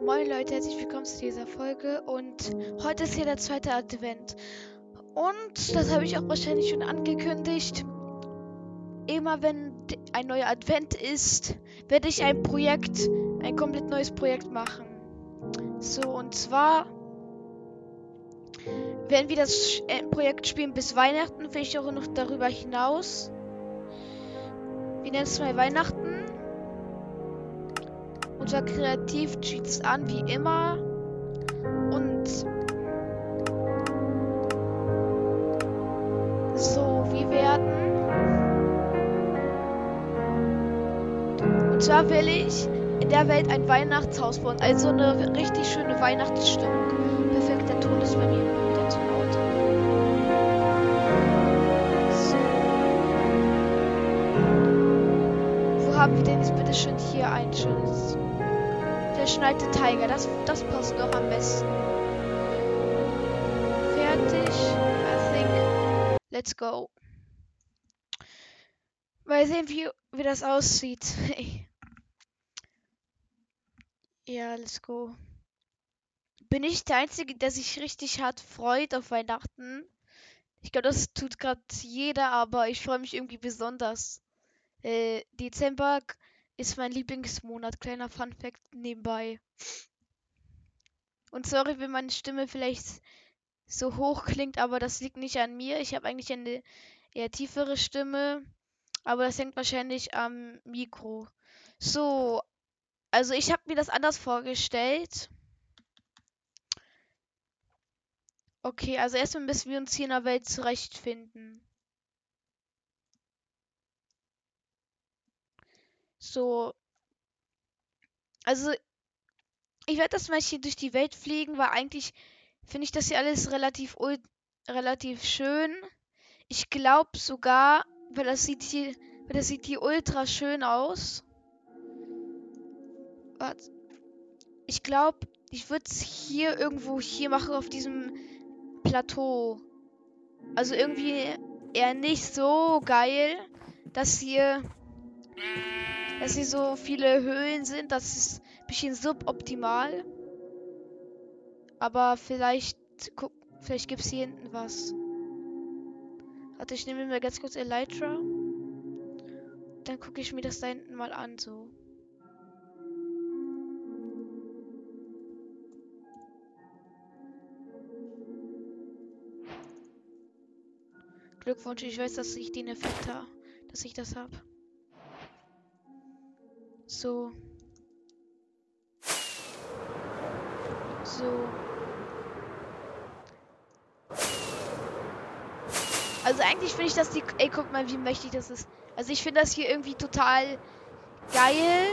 Moin Leute, herzlich willkommen zu dieser Folge und heute ist hier der zweite Advent. Und das habe ich auch wahrscheinlich schon angekündigt. Immer wenn ein neuer Advent ist, werde ich ein Projekt, ein komplett neues Projekt machen. So, und zwar werden wir das äh, Projekt spielen bis Weihnachten, vielleicht auch noch darüber hinaus. Wir nennen es mal Weihnachten. Unser Kreativ cheats an wie immer. Und so, wir werden. Und zwar will ich in der Welt ein Weihnachtshaus bauen. Also eine richtig schöne Weihnachtsstimmung. Perfekt, der Ton ist bei mir wieder zu laut. Haben wir denn jetzt bitte schön hier ein schönes verschneite Tiger. Das, das passt doch am besten. Fertig. I think. Let's go. Mal sehen, wie, wie das aussieht. ja, let's go. Bin ich der Einzige, der sich richtig hart freut auf Weihnachten? Ich glaube, das tut gerade jeder, aber ich freue mich irgendwie besonders. Äh, Dezember ist mein Lieblingsmonat. Kleiner Fun Fact nebenbei. Und sorry, wenn meine Stimme vielleicht so hoch klingt, aber das liegt nicht an mir. Ich habe eigentlich eine eher tiefere Stimme, aber das hängt wahrscheinlich am Mikro. So, also ich habe mir das anders vorgestellt. Okay, also erstmal müssen wir uns hier in der Welt zurechtfinden. So. Also, ich werde das mal hier durch die Welt fliegen, weil eigentlich finde ich das hier alles relativ relativ schön. Ich glaube sogar, weil das sieht hier, das sieht hier ultra schön aus. Ich glaube, ich würde es hier irgendwo hier machen auf diesem Plateau. Also irgendwie eher nicht so geil, dass hier dass hier so viele Höhlen sind. Das ist ein bisschen suboptimal. Aber vielleicht, guck, vielleicht gibt es hier hinten was. Warte, ich nehme mir ganz kurz Elytra. Dann gucke ich mir das da hinten mal an, so. Glückwunsch, ich weiß, dass ich den Effekt habe, dass ich das habe. So. So. Also eigentlich finde ich das die. Ey, guck mal, wie mächtig das ist. Also ich finde das hier irgendwie total geil.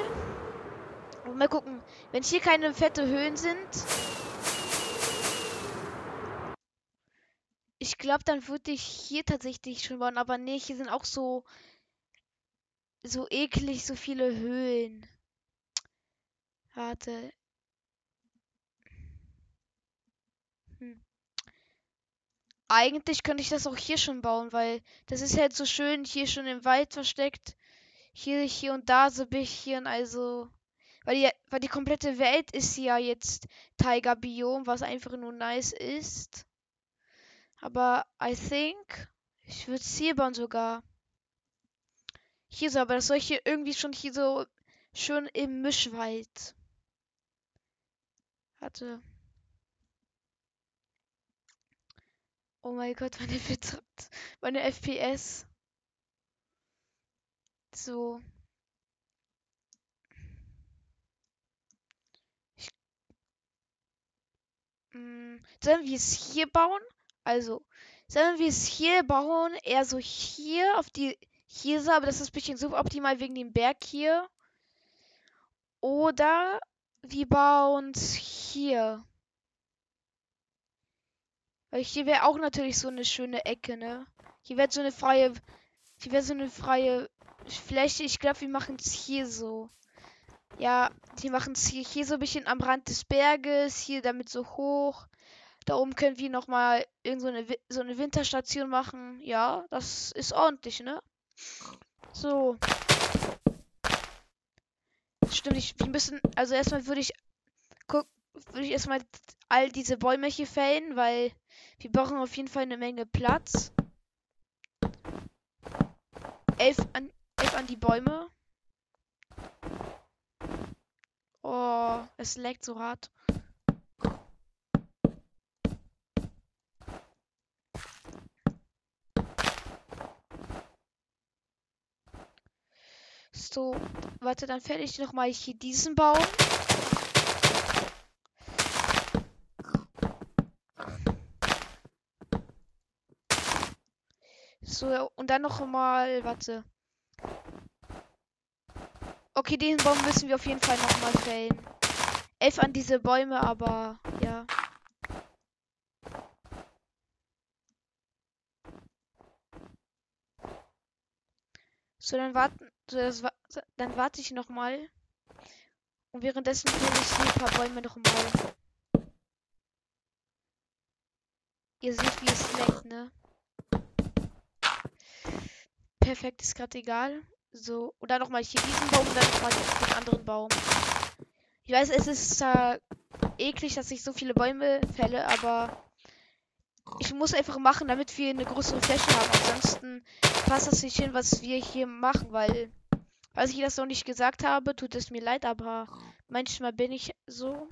Und mal gucken, wenn hier keine fette Höhen sind. Ich glaube, dann würde ich hier tatsächlich schon bauen. Aber nee, hier sind auch so so eklig, so viele Höhlen. Warte. Hm. Eigentlich könnte ich das auch hier schon bauen, weil das ist halt so schön hier schon im Wald versteckt. Hier, hier und da so ein bisschen, also. Weil die, weil die komplette Welt ist ja jetzt Tiger Biom, was einfach nur nice ist. Aber I think, ich würde es hier bauen sogar. Hier so, aber das soll hier irgendwie schon hier so schön im Mischwald. Warte. Oh mein Gott, meine Bitrate, meine FPS. So. Ich, mh, mm, sollen wir es hier bauen? Also, sollen wir es hier bauen? Eher so hier auf die hier ist aber das ist ein bisschen suboptimal wegen dem Berg hier. Oder wir bauen es hier. Weil hier wäre auch natürlich so eine schöne Ecke, ne? Hier wäre so eine freie. Hier wäre so eine freie Fläche. Ich glaube, wir machen es hier so. Ja, die machen es hier, hier so ein bisschen am Rand des Berges, hier damit so hoch. Da oben können wir nochmal irgend so so eine Winterstation machen. Ja, das ist ordentlich, ne? So. Stimmt, ich, wir müssen, also erstmal würde ich guck, würde ich erstmal all diese Bäume hier fällen, weil wir brauchen auf jeden Fall eine Menge Platz. Elf an, elf an die Bäume. Oh, es leckt so hart. So, warte, dann fertig ich nochmal hier diesen Baum. So, und dann noch mal, warte. Okay, diesen Baum müssen wir auf jeden Fall noch mal fällen. Elf an diese Bäume, aber ja. So, dann warten, so, das, dann warte ich noch mal. Und währenddessen fälle ich hier ein paar Bäume noch mal. Ihr seht, wie es leckt, ne? perfekt, ist gerade egal. So, dann nochmal hier diesen Baum dann nochmal den anderen Baum. Ich weiß, es ist äh, eklig, dass ich so viele Bäume fälle, aber ich muss einfach machen, damit wir eine größere Fläche haben. Ansonsten passt das nicht hin, was wir hier machen, weil, falls ich das noch nicht gesagt habe, tut es mir leid, aber manchmal bin ich so.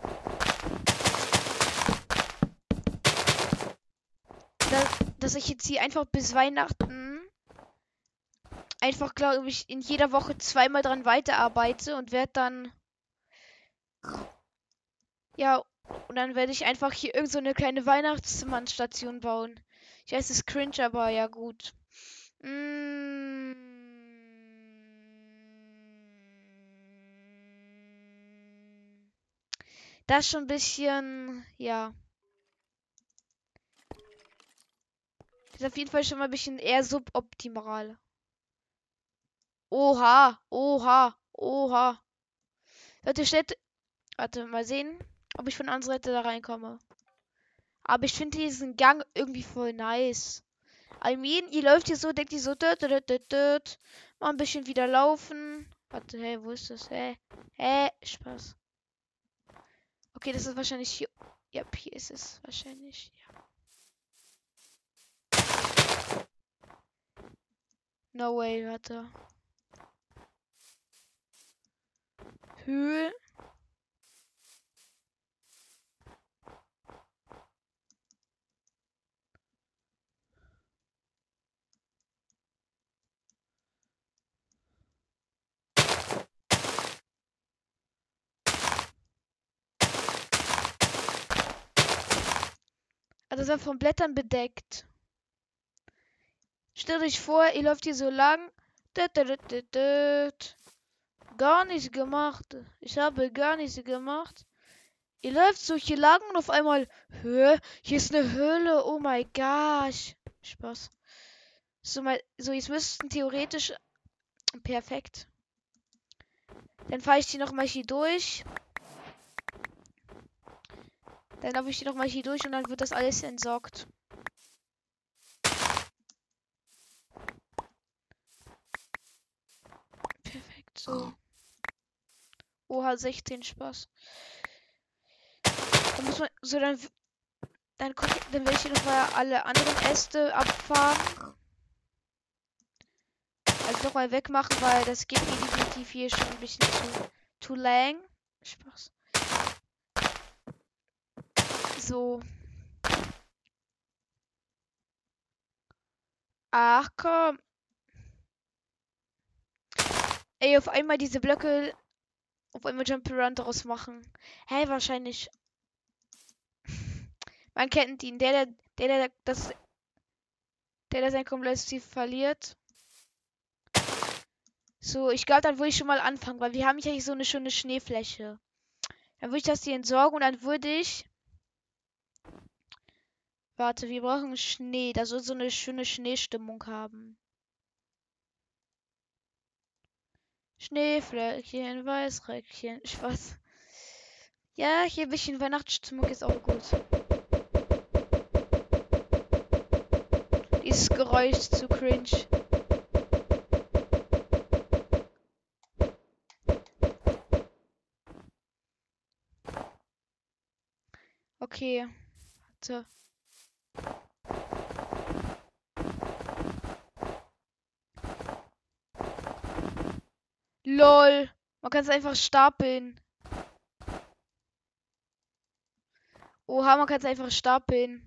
Dass, dass ich jetzt hier einfach bis Weihnachten einfach, glaube ich, in jeder Woche zweimal dran weiterarbeite und werde dann. Ja, und dann werde ich einfach hier irgend so eine kleine Weihnachtsmannstation bauen. Ich weiß, es ist cringe, aber ja, gut. Mm. Das ist schon ein bisschen, ja. Ist auf jeden Fall schon mal ein bisschen eher suboptimal. Oha, oha, oha. Leute, steht. Warte, mal sehen, ob ich von unserer Seite da reinkomme. Aber ich finde diesen Gang irgendwie voll nice. I mean, ihr läuft hier so, denkt ihr so, dut, dut, dut, dut. mal ein bisschen wieder laufen. Warte, hey, wo ist das? Hä? Hä? Spaß. Okay, das ist wahrscheinlich hier. Ja, hier ist es wahrscheinlich. Ja. No way, warte. Höhe. Also war von Blättern bedeckt. Stell euch vor, ihr läuft hier so lang. Gar nichts gemacht. Ich habe gar nichts gemacht. Ihr läuft so hier lang und auf einmal, Höhe, hier ist eine Höhle. Oh mein gosh. Spaß. So, mal, so jetzt müssten theoretisch. Perfekt. Dann fahre ich die nochmal hier durch. Dann laufe ich die nochmal hier durch und dann wird das alles entsorgt. Perfekt, so. Oha, 16 Spaß. Dann muss man. So, dann. Dann ich, dann werde ich hier nochmal alle anderen Äste abfahren. Also nochmal wegmachen, weil das geht mir definitiv hier schon ein bisschen zu, zu lang. Spaß. So. Ach komm. Ey, auf einmal diese Blöcke auf einmal Jump-Around daraus machen. Hä, hey, wahrscheinlich. Man kennt ihn. Der, der, der, der das. Der, der sein komplettes Ziel verliert. So, ich glaube, dann würde ich schon mal anfangen, weil wir haben hier so eine schöne Schneefläche. Dann würde ich das hier entsorgen und dann würde ich. Warte, wir brauchen Schnee. Da soll so eine schöne Schneestimmung haben. Schneeflöckchen, Weißröckchen, Spaß. Ja, hier ein bisschen Weihnachtsstimmung ist auch gut. Dieses Geräusch zu cringe. Okay. Warte. LOL. Man kann es einfach stapeln. Oha, man kann es einfach stapeln.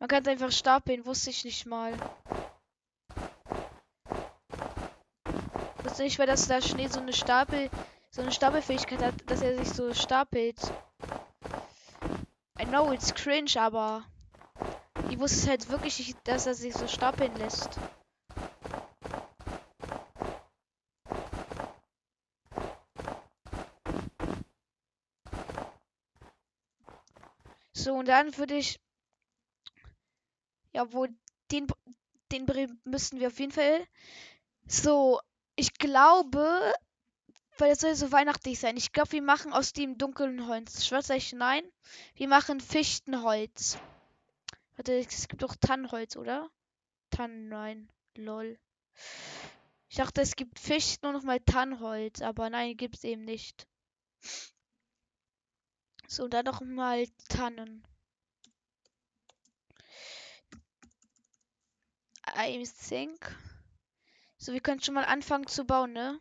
Man kann es einfach stapeln, wusste ich nicht mal. Wusste nicht, weil das da Schnee so eine Stapel, so eine Stapelfähigkeit hat, dass er sich so stapelt. I know it's cringe, aber ich wusste halt wirklich nicht, dass er sich so stapeln lässt. So, und dann würde ich. Ja, wo den, den Brief müssten wir auf jeden Fall. So, ich glaube, weil es soll so weihnachtlich sein. Ich glaube, wir machen aus dem dunklen Holz. Schwarz nein. Wir machen Fichtenholz. Warte, es gibt doch Tannenholz, oder? Tannen, nein. Lol. Ich dachte, es gibt Fichten und nochmal Tannenholz, aber nein, gibt es eben nicht. So, dann noch mal Tannen. I think. So, wir können schon mal anfangen zu bauen, ne?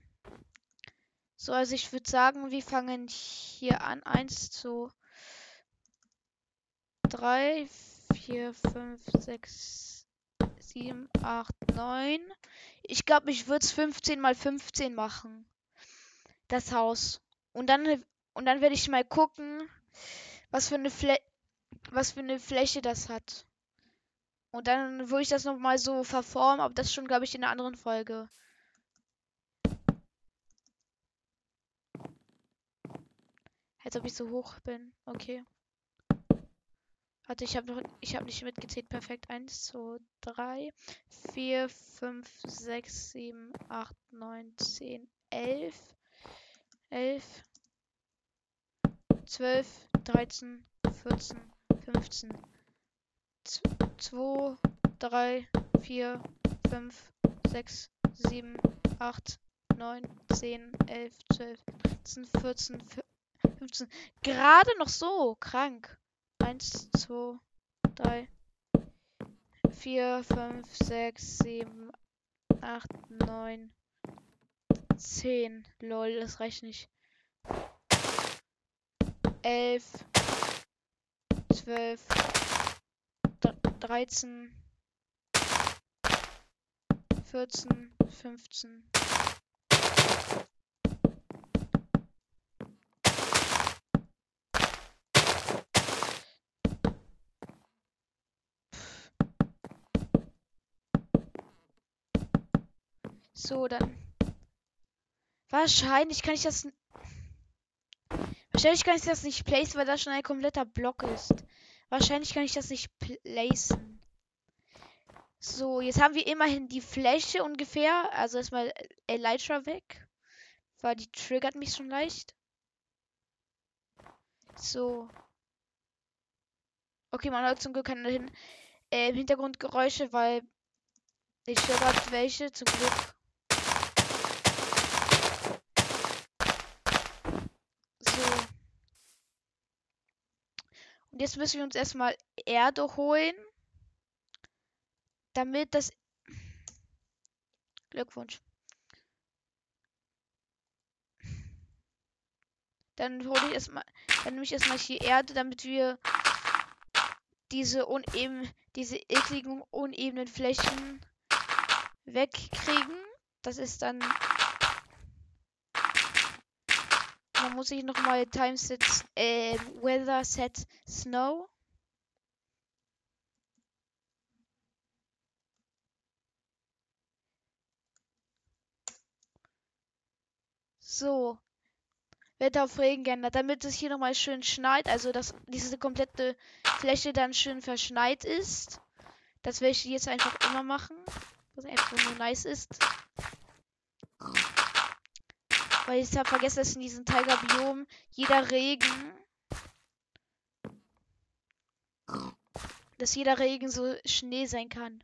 So, also ich würde sagen, wir fangen hier an. 1, 2, 3, 4, 5, 6, 7, 8, 9. Ich glaube, ich würde es 15 mal 15 machen. Das Haus. Und dann, und dann werde ich mal gucken, was für eine Flä was für eine Fläche das hat. Und dann würde ich das noch mal so verformen, aber das schon, glaube ich, in einer anderen Folge. Als ob ich so hoch bin. Okay. Warte, ich habe noch, ich habe nicht mitgezählt. Perfekt. 1, 2, 3, 4, 5, 6, 7, 8, 9, 10, 11. 11, 12, 13, 14, 15, 2, 3, 4, 5, 6, 7, 8, 9, 10, 11, 12, 13, 14, 15. Gerade noch so krank. 1, 2, 3, 4, 5, 6, 7, 8, 9, 10. Lol, das reicht nicht. 11, 12, 13, 14, 15. So, dann. Wahrscheinlich kann ich das Wahrscheinlich kann ich das nicht placen, weil das schon ein kompletter Block ist. Wahrscheinlich kann ich das nicht placen. So, jetzt haben wir immerhin die Fläche ungefähr. Also erstmal Elytra weg. Weil die triggert mich schon leicht. So. Okay, man hört zum Glück keine hin äh, Hintergrundgeräusche, weil ich höre gerade welche, zum Glück. Und jetzt müssen wir uns erstmal Erde holen. Damit das. Glückwunsch. Dann hole ich erstmal. Dann nehme ich erstmal hier Erde, damit wir diese uneben, diese ekligen unebenen Flächen wegkriegen. Das ist dann dann muss ich nochmal Timeset, äh, Weather Set Snow. So. Wetter auf Regen geändert, damit es hier nochmal schön schneit, also dass diese komplette Fläche dann schön verschneit ist. Das werde ich jetzt einfach immer machen, was einfach nur nice ist. Weil ich habe vergessen, dass in diesem Tiger-Biom jeder Regen. Dass jeder Regen so Schnee sein kann.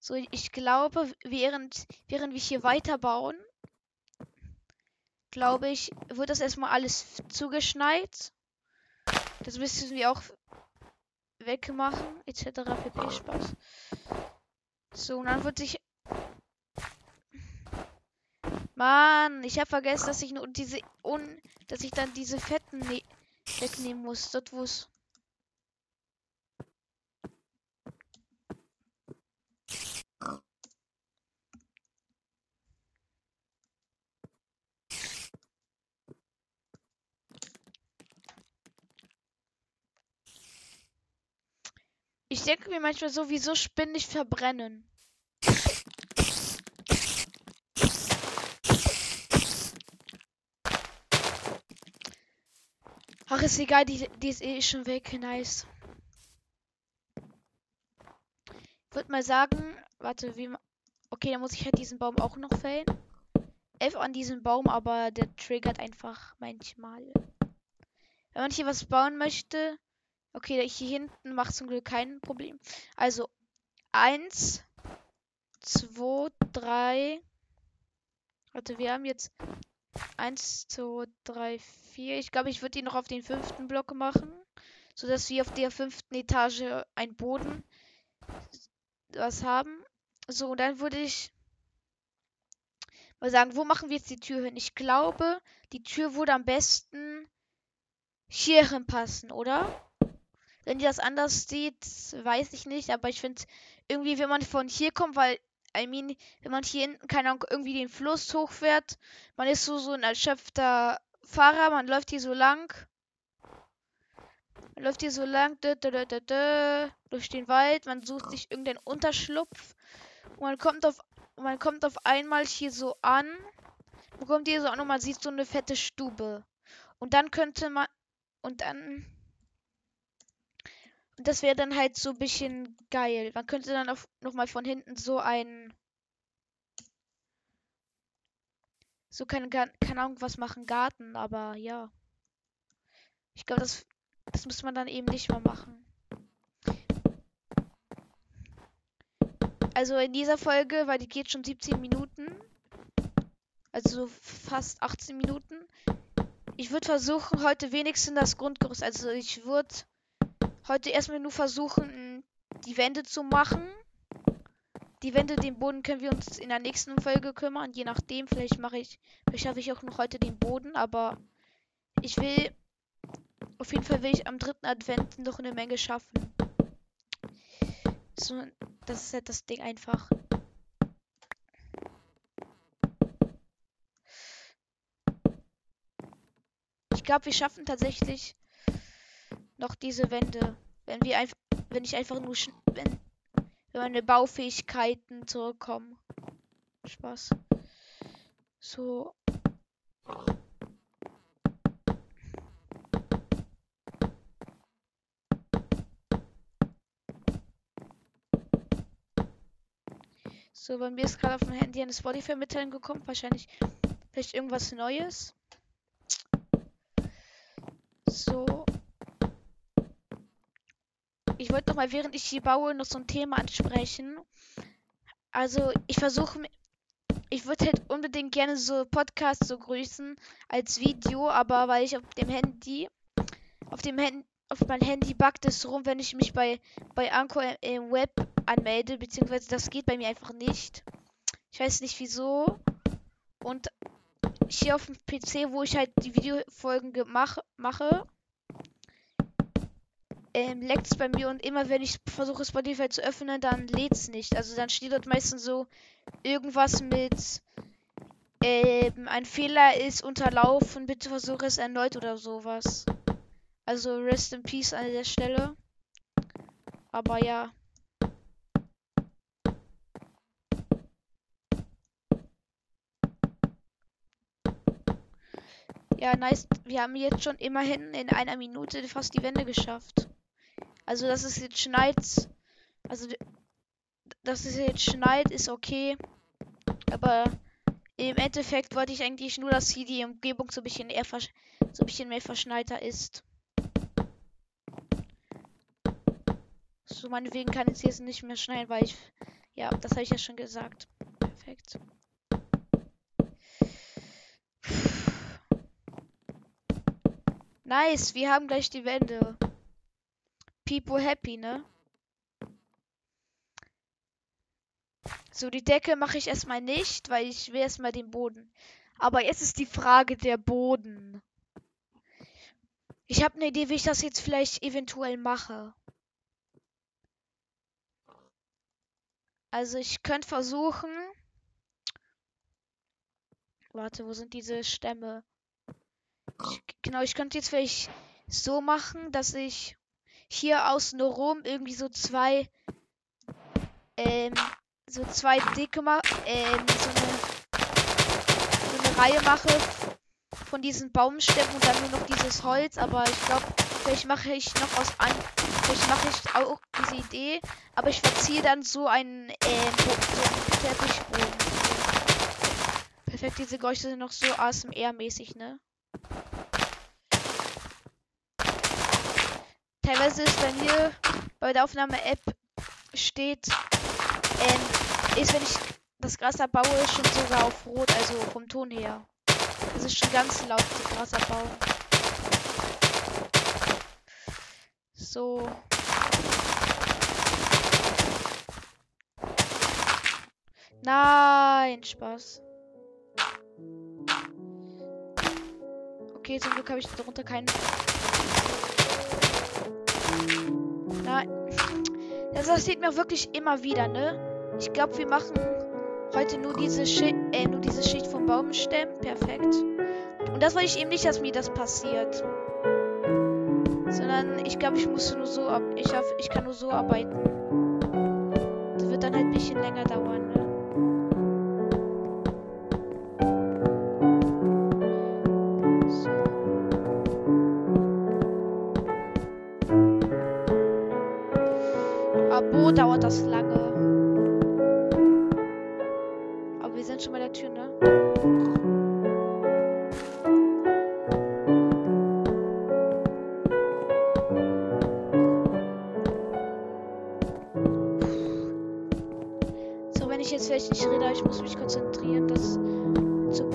So, ich glaube, während, während wir hier weiterbauen, glaube ich, wird das erstmal alles zugeschneit. Das müssen wir auch wegmachen, etc. pp. Spaß. So, und dann wird sich. Mann, ich habe vergessen, dass ich nur diese un dass ich dann diese fetten ne wegnehmen muss. Dort wo es. Ich denke mir manchmal so, wieso Spinnen verbrennen? Ist egal, die, die ist eh schon weg. Nice. Ich würde mal sagen, warte, wie. Okay, dann muss ich halt diesen Baum auch noch fällen. F an diesem Baum, aber der triggert einfach manchmal. Wenn man hier was bauen möchte. Okay, hier hinten macht zum Glück kein Problem. Also, eins, zwei, drei. Warte, wir haben jetzt 1, 2, 3, 4. Ich glaube, ich würde die noch auf den fünften Block machen. Sodass wir auf der fünften Etage ein Boden was haben. So, und dann würde ich mal sagen, wo machen wir jetzt die Tür hin? Ich glaube, die Tür würde am besten hier passen, oder? Wenn ihr das anders sieht, weiß ich nicht, aber ich finde irgendwie, wenn man von hier kommt, weil I mean, wenn man hier hinten, keine Ahnung, irgendwie den Fluss hochfährt, man ist so, so ein erschöpfter Fahrer, man läuft hier so lang. Man läuft hier so lang, dö, dö, dö, durch den Wald, man sucht sich irgendeinen Unterschlupf. Und man kommt auf, man kommt auf einmal hier so an. Man kommt hier so an und man sieht so eine fette Stube. Und dann könnte man, und dann das wäre dann halt so ein bisschen geil. Man könnte dann auch nochmal von hinten so ein. So keine, keine Ahnung was machen, Garten, aber ja. Ich glaube, das, das muss man dann eben nicht mehr machen. Also in dieser Folge, weil die geht schon 17 Minuten. Also fast 18 Minuten. Ich würde versuchen, heute wenigstens das Grundgerüst. Also ich würde heute erstmal nur versuchen, die Wände zu machen. Die Wände, den Boden können wir uns in der nächsten Folge kümmern. Je nachdem, vielleicht mache ich, vielleicht schaffe ich auch noch heute den Boden, aber ich will, auf jeden Fall will ich am dritten Advent noch eine Menge schaffen. So, das ist halt das Ding einfach. Ich glaube, wir schaffen tatsächlich noch diese Wände. Wenn wir einfach, wenn ich einfach nur, wenn, wenn meine Baufähigkeiten zurückkommen. Spaß. So. So, bei mir ist gerade auf dem Handy eine Spotify-Mitteilung gekommen. Wahrscheinlich vielleicht irgendwas Neues. So. Ich wollte noch mal, während ich hier baue, noch so ein Thema ansprechen. Also, ich versuche, ich würde halt unbedingt gerne so Podcasts so grüßen als Video, aber weil ich auf dem Handy, auf dem Handy, auf mein Handy backt es rum, wenn ich mich bei, bei Anchor im Web anmelde, beziehungsweise das geht bei mir einfach nicht. Ich weiß nicht wieso. Und hier auf dem PC, wo ich halt die Videofolgen mache, ähm, leckt es bei mir und immer wenn ich versuche Spotify zu öffnen, dann lädt es nicht. Also dann steht dort meistens so irgendwas mit ähm, ein Fehler ist unterlaufen, bitte versuche es erneut oder sowas. Also rest in peace an der Stelle. Aber ja. Ja, nice. Wir haben jetzt schon immerhin in einer Minute fast die Wände geschafft. Also, dass es jetzt schneit. Also, dass es jetzt schneit, ist okay. Aber im Endeffekt wollte ich eigentlich nur, dass hier die Umgebung so ein bisschen eher so ein bisschen mehr verschneiter ist. So, meinetwegen kann es jetzt nicht mehr schneien, weil ich. Ja, das habe ich ja schon gesagt. Perfekt. Nice, wir haben gleich die Wände. People happy, ne? So, die Decke mache ich erstmal nicht, weil ich will erstmal den Boden. Aber jetzt ist die Frage der Boden. Ich habe eine Idee, wie ich das jetzt vielleicht eventuell mache. Also ich könnte versuchen. Warte, wo sind diese Stämme? Ich, genau, ich könnte jetzt vielleicht so machen, dass ich hier außen rum irgendwie so zwei ähm, so zwei dicke ähm, so eine so eine Reihe mache von diesen Baumstämmen und dann nur noch dieses Holz, aber ich glaube, vielleicht mache ich noch was an. Vielleicht mache ich auch diese Idee, aber ich verziehe dann so einen, äh, so einen Teppichboden. Perfekt, diese Geräusche sind noch so ASMR-mäßig, ne? Teilweise ist bei mir bei der Aufnahme-App steht, ähm, ist, wenn ich das Gras abbaue, schon sogar auf Rot, also vom Ton her. Das ist schon ganz laut, die Grasabbau. So. Nein, Spaß. Okay, zum Glück habe ich darunter keinen. Nein. Das passiert mir wirklich immer wieder, ne? Ich glaube, wir machen heute nur diese Schicht, äh, nur diese Schicht vom Baumstämmen. Perfekt. Und das wollte ich eben nicht, dass mir das passiert. Sondern ich glaube, ich muss nur so ab. Ich hoffe, ich kann nur so arbeiten. Das wird dann halt ein bisschen länger dauern,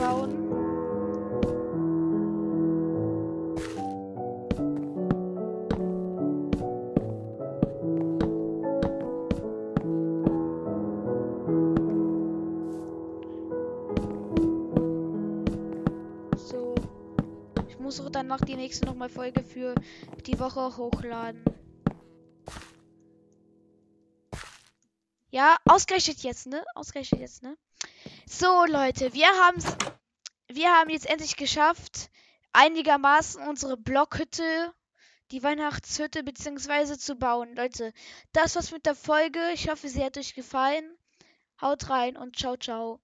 bauen. So. Ich muss auch danach die nächste nochmal Folge für die Woche hochladen. Ja, ausgerechnet jetzt, ne? Ausgerechnet jetzt, ne? So, Leute, wir haben's. Wir haben jetzt endlich geschafft, einigermaßen unsere Blockhütte, die Weihnachtshütte beziehungsweise zu bauen. Leute, das war's mit der Folge. Ich hoffe, sie hat euch gefallen. Haut rein und ciao, ciao.